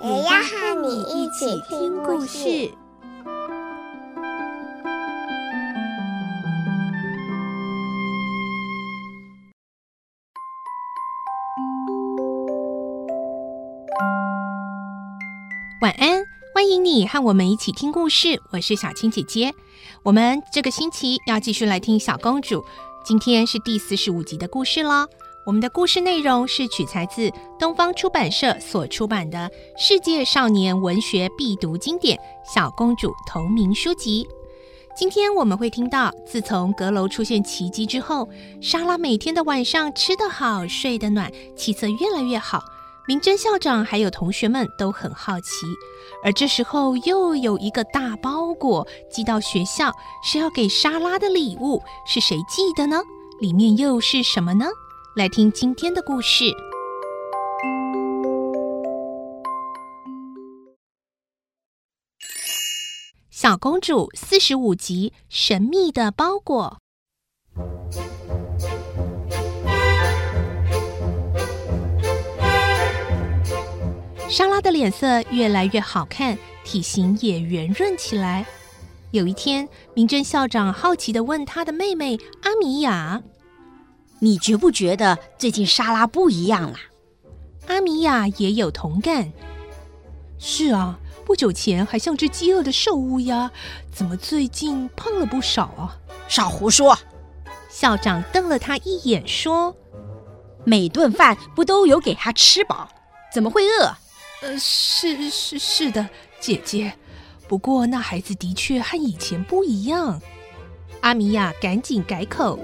也要和你一起听故事。晚安，欢迎你和我们一起听故事。我是小青姐姐。我们这个星期要继续来听小公主，今天是第四十五集的故事了。我们的故事内容是取材自东方出版社所出版的《世界少年文学必读经典》小公主同名书籍。今天我们会听到，自从阁楼出现奇迹之后，莎拉每天的晚上吃得好，睡得暖，气色越来越好。明真校长还有同学们都很好奇，而这时候又有一个大包裹寄到学校，是要给莎拉的礼物，是谁寄的呢？里面又是什么呢？来听今天的故事，《小公主》四十五集《神秘的包裹》。莎拉的脸色越来越好看，体型也圆润起来。有一天，明真校长好奇的问他的妹妹阿米亚：“你觉不觉得最近莎拉不一样了？”阿米亚也有同感：“是啊，不久前还像只饥饿的瘦乌鸦，怎么最近胖了不少啊？”少胡说！校长瞪了他一眼，说：“每顿饭不都有给他吃饱，怎么会饿？”呃，是是是的，姐姐。不过那孩子的确和以前不一样。阿米娅赶紧改口，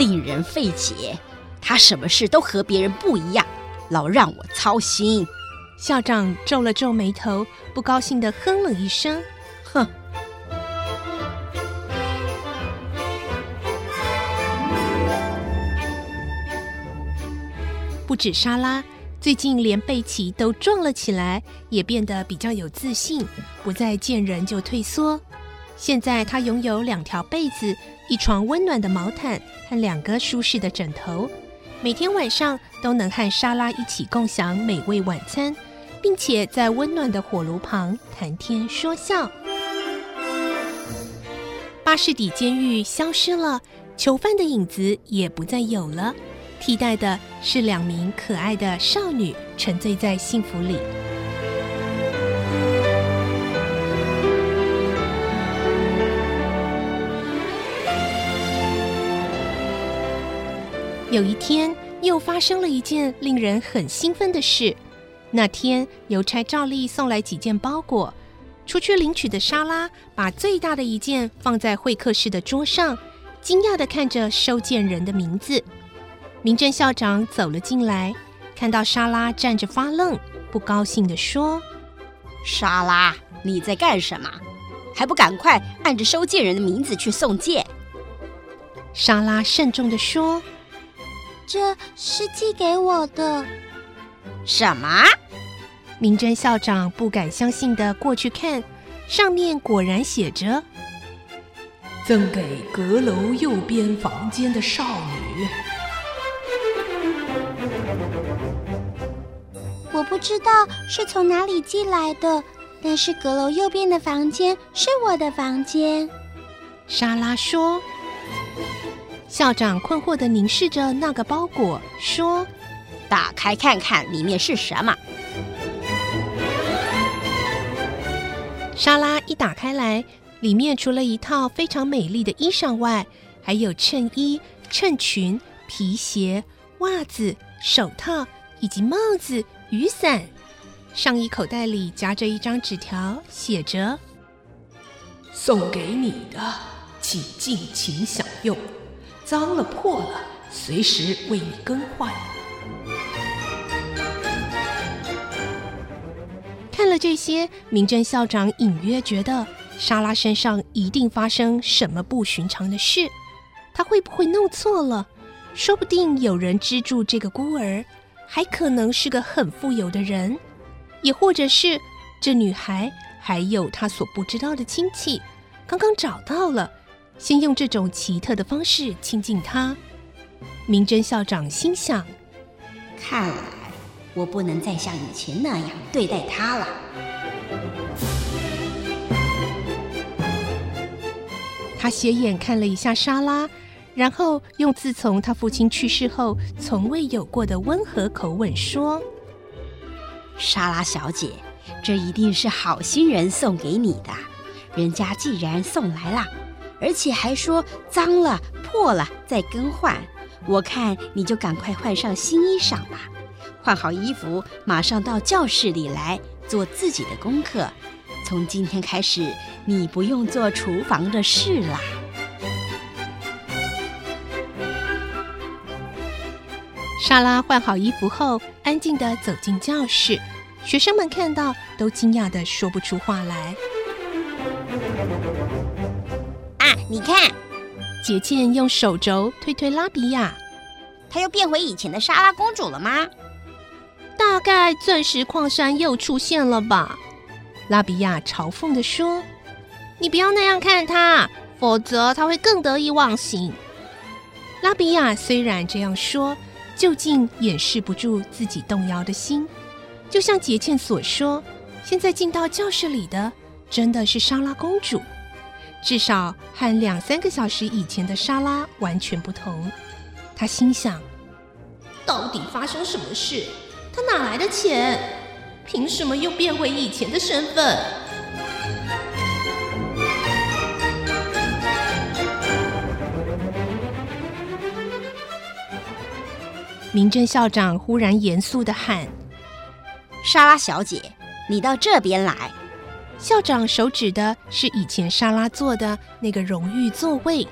令人费解。他什么事都和别人不一样，老让我操心。校长皱了皱眉头，不高兴的哼了一声，哼。不止莎拉。最近连贝奇都壮了起来，也变得比较有自信，不再见人就退缩。现在他拥有两条被子、一床温暖的毛毯和两个舒适的枕头，每天晚上都能和莎拉一起共享美味晚餐，并且在温暖的火炉旁谈天说笑。巴士底监狱消失了，囚犯的影子也不再有了。替代的是两名可爱的少女，沉醉在幸福里。有一天，又发生了一件令人很兴奋的事。那天，邮差照例送来几件包裹，出去领取的莎拉把最大的一件放在会客室的桌上，惊讶地看着收件人的名字。明真校长走了进来，看到莎拉站着发愣，不高兴地说：“莎拉，你在干什么？还不赶快按着收件人的名字去送件？”莎拉慎重地说：“这是寄给我的。”什么？明真校长不敢相信的过去看，上面果然写着：“赠给阁楼右边房间的少女。”我不知道是从哪里寄来的，但是阁楼右边的房间是我的房间。莎拉说。校长困惑地凝视着那个包裹，说：“打开看看里面是什么。”莎拉一打开来，里面除了一套非常美丽的衣裳外，还有衬衣、衬裙、皮鞋、袜子、手套以及帽子。雨伞，上衣口袋里夹着一张纸条，写着：“送给你的，请尽情享用。脏了破了，随时为你更换。”看了这些，明真校长隐约觉得莎拉身上一定发生什么不寻常的事。她会不会弄错了？说不定有人资助这个孤儿，还可能是个很富有的人，也或者是这女孩还有她所不知道的亲戚，刚刚找到了，先用这种奇特的方式亲近他。明真校长心想：看来我不能再像以前那样对待他了。他斜眼看了一下莎拉。然后用自从他父亲去世后从未有过的温和口吻说：“莎拉小姐，这一定是好心人送给你的。人家既然送来了，而且还说脏了、破了再更换，我看你就赶快换上新衣裳吧。换好衣服，马上到教室里来做自己的功课。从今天开始，你不用做厨房的事了。”莎拉换好衣服后，安静地走进教室。学生们看到，都惊讶地说不出话来。啊，你看，杰茜用手肘推推拉比亚，她又变回以前的莎拉公主了吗？大概钻石矿山又出现了吧？拉比亚嘲讽地说：“你不要那样看她，否则她会更得意忘形。”拉比亚虽然这样说。究竟掩饰不住自己动摇的心，就像杰茜所说，现在进到教室里的真的是莎拉公主，至少和两三个小时以前的莎拉完全不同。他心想：到底发生什么事？他哪来的钱？凭什么又变回以前的身份？明真校长忽然严肃的喊：“莎拉小姐，你到这边来。”校长手指的是以前莎拉坐的那个荣誉座位。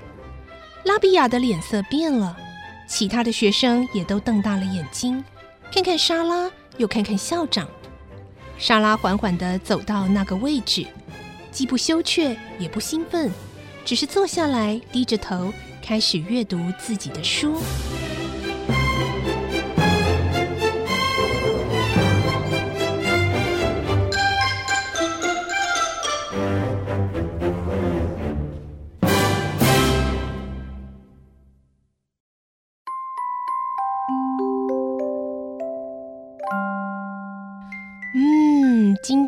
拉比亚的脸色变了，其他的学生也都瞪大了眼睛，看看莎拉，又看看校长。莎拉缓缓地走到那个位置，既不羞怯，也不兴奋，只是坐下来，低着头，开始阅读自己的书。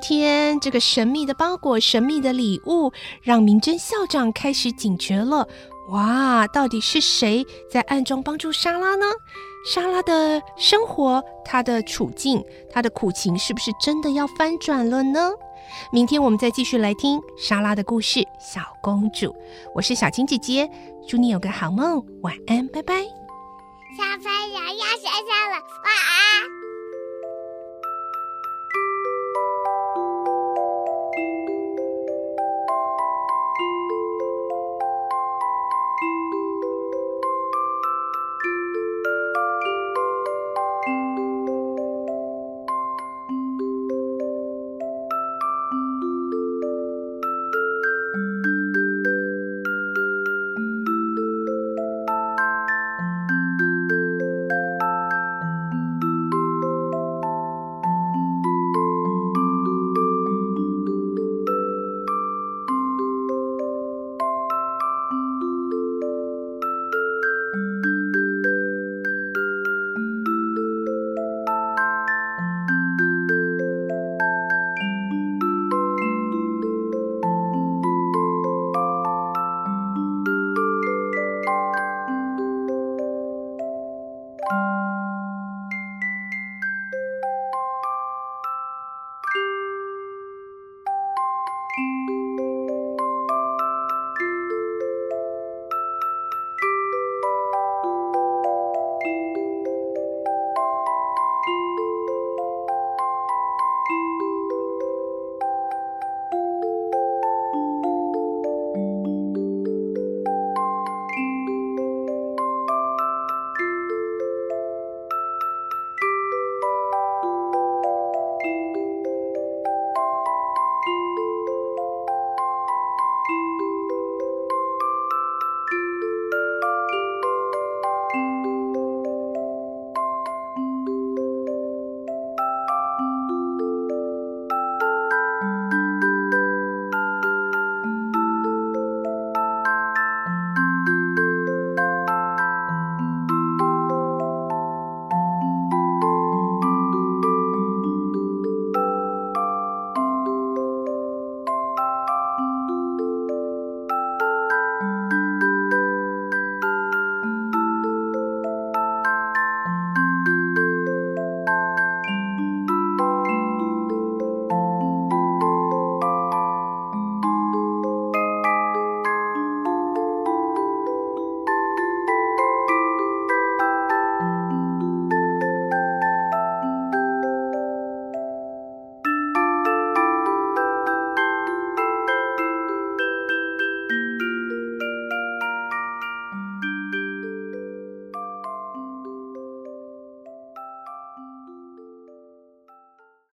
天这个神秘的包裹、神秘的礼物，让明真校长开始警觉了。哇，到底是谁在暗中帮助莎拉呢？莎拉的生活、她的处境、她的苦情，是不是真的要翻转了呢？明天我们再继续来听莎拉的故事，《小公主》。我是小青姐姐，祝你有个好梦，晚安，拜拜。小朋友要睡觉，you